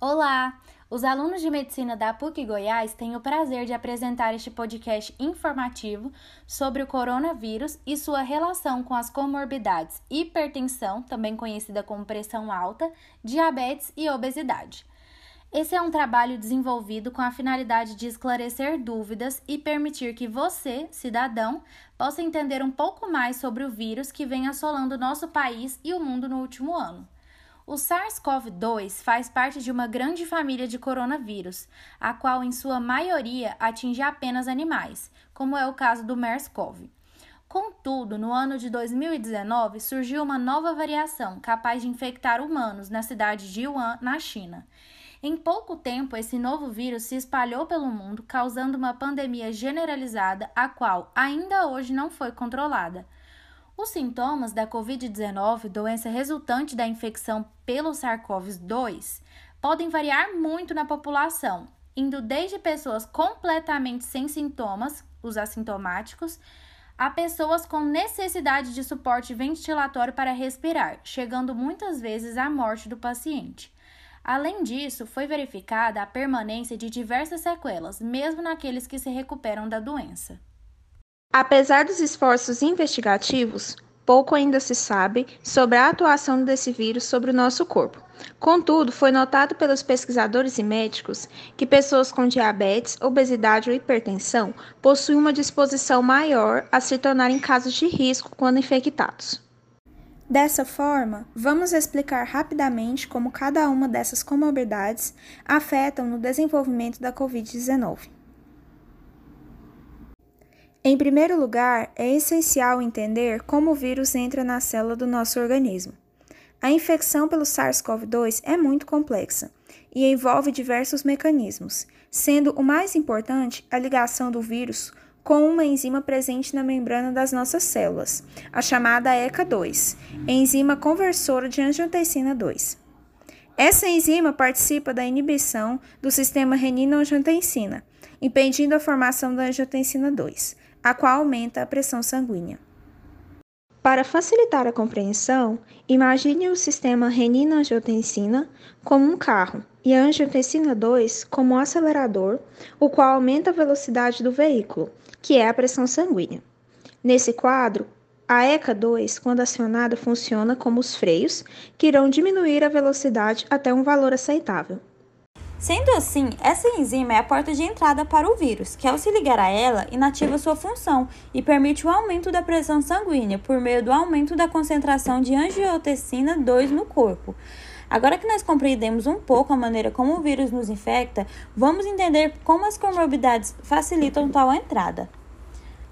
Olá! Os alunos de medicina da PUC Goiás têm o prazer de apresentar este podcast informativo sobre o coronavírus e sua relação com as comorbidades hipertensão, também conhecida como pressão alta, diabetes e obesidade. Esse é um trabalho desenvolvido com a finalidade de esclarecer dúvidas e permitir que você, cidadão, possa entender um pouco mais sobre o vírus que vem assolando nosso país e o mundo no último ano. O SARS-CoV-2 faz parte de uma grande família de coronavírus, a qual, em sua maioria, atinge apenas animais, como é o caso do MERS-CoV. Contudo, no ano de 2019 surgiu uma nova variação capaz de infectar humanos na cidade de Wuhan, na China. Em pouco tempo, esse novo vírus se espalhou pelo mundo, causando uma pandemia generalizada, a qual ainda hoje não foi controlada. Os sintomas da Covid-19, doença resultante da infecção pelo SARS-CoV-2, podem variar muito na população, indo desde pessoas completamente sem sintomas, os assintomáticos, a pessoas com necessidade de suporte ventilatório para respirar, chegando muitas vezes à morte do paciente. Além disso, foi verificada a permanência de diversas sequelas, mesmo naqueles que se recuperam da doença. Apesar dos esforços investigativos, pouco ainda se sabe sobre a atuação desse vírus sobre o nosso corpo. Contudo, foi notado pelos pesquisadores e médicos que pessoas com diabetes, obesidade ou hipertensão possuem uma disposição maior a se tornarem casos de risco quando infectados. Dessa forma, vamos explicar rapidamente como cada uma dessas comorbidades afetam no desenvolvimento da Covid-19. Em primeiro lugar, é essencial entender como o vírus entra na célula do nosso organismo. A infecção pelo SARS-CoV-2 é muito complexa e envolve diversos mecanismos, sendo o mais importante a ligação do vírus com uma enzima presente na membrana das nossas células, a chamada ECA2, enzima conversora de angiotensina 2. Essa enzima participa da inibição do sistema renina-angiotensina, impedindo a formação da angiotensina 2, a qual aumenta a pressão sanguínea. Para facilitar a compreensão, imagine o sistema renina-angiotensina como um carro e a angiotensina 2 como um acelerador, o qual aumenta a velocidade do veículo, que é a pressão sanguínea. Nesse quadro, a ECA2, quando acionada, funciona como os freios, que irão diminuir a velocidade até um valor aceitável. Sendo assim, essa enzima é a porta de entrada para o vírus, que ao se ligar a ela, inativa sua função e permite o aumento da pressão sanguínea por meio do aumento da concentração de angiotensina 2 no corpo. Agora que nós compreendemos um pouco a maneira como o vírus nos infecta, vamos entender como as comorbidades facilitam tal entrada.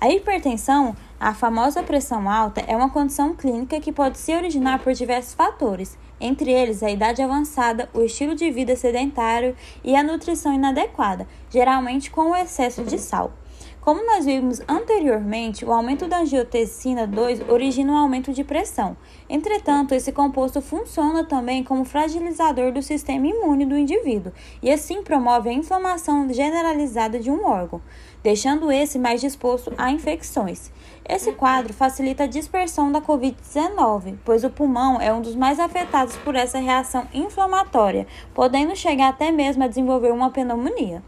A hipertensão, a famosa pressão alta, é uma condição clínica que pode se originar por diversos fatores, entre eles a idade avançada, o estilo de vida sedentário e a nutrição inadequada, geralmente com o excesso de sal. Como nós vimos anteriormente, o aumento da angiotensina 2 origina um aumento de pressão. Entretanto, esse composto funciona também como fragilizador do sistema imune do indivíduo e assim promove a inflamação generalizada de um órgão, deixando esse mais disposto a infecções. Esse quadro facilita a dispersão da Covid-19, pois o pulmão é um dos mais afetados por essa reação inflamatória, podendo chegar até mesmo a desenvolver uma pneumonia.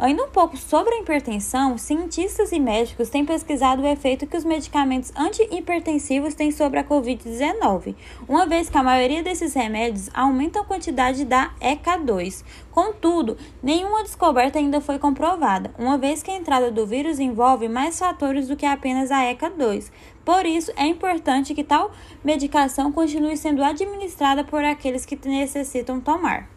Ainda um pouco sobre a hipertensão, cientistas e médicos têm pesquisado o efeito que os medicamentos antihipertensivos têm sobre a Covid-19, uma vez que a maioria desses remédios aumentam a quantidade da ECA2. Contudo, nenhuma descoberta ainda foi comprovada, uma vez que a entrada do vírus envolve mais fatores do que apenas a ECA2. Por isso, é importante que tal medicação continue sendo administrada por aqueles que necessitam tomar.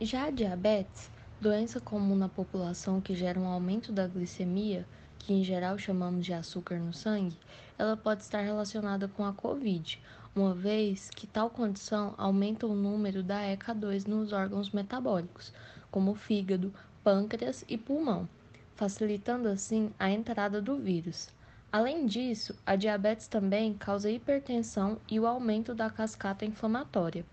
Já a diabetes Doença comum na população que gera um aumento da glicemia, que em geral chamamos de açúcar no sangue, ela pode estar relacionada com a COVID, uma vez que tal condição aumenta o número da ECA2 nos órgãos metabólicos, como fígado, pâncreas e pulmão, facilitando assim a entrada do vírus. Além disso, a diabetes também causa hipertensão e o aumento da cascata inflamatória.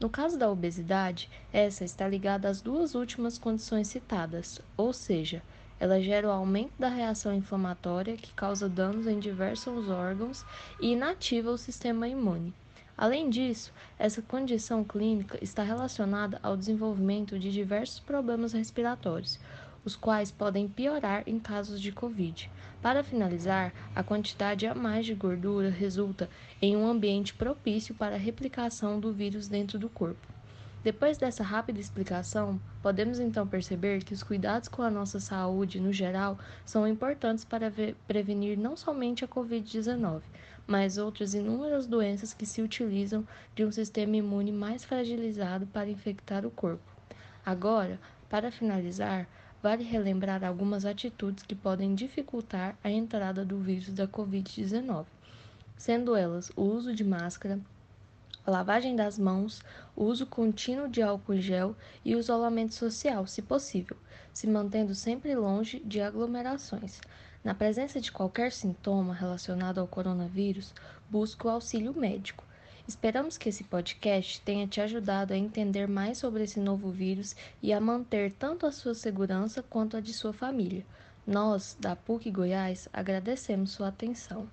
No caso da obesidade, essa está ligada às duas últimas condições citadas, ou seja, ela gera o aumento da reação inflamatória que causa danos em diversos órgãos e inativa o sistema imune. Além disso, essa condição clínica está relacionada ao desenvolvimento de diversos problemas respiratórios, os quais podem piorar em casos de Covid. Para finalizar, a quantidade a mais de gordura resulta em um ambiente propício para a replicação do vírus dentro do corpo. Depois dessa rápida explicação, podemos então perceber que os cuidados com a nossa saúde no geral são importantes para prevenir não somente a Covid-19, mas outras inúmeras doenças que se utilizam de um sistema imune mais fragilizado para infectar o corpo. Agora, para finalizar, vale relembrar algumas atitudes que podem dificultar a entrada do vírus da Covid-19, sendo elas o uso de máscara, a lavagem das mãos, o uso contínuo de álcool gel e o isolamento social, se possível, se mantendo sempre longe de aglomerações. Na presença de qualquer sintoma relacionado ao coronavírus, busque o auxílio médico. Esperamos que esse podcast tenha te ajudado a entender mais sobre esse novo vírus e a manter tanto a sua segurança quanto a de sua família. Nós, da PUC Goiás, agradecemos sua atenção.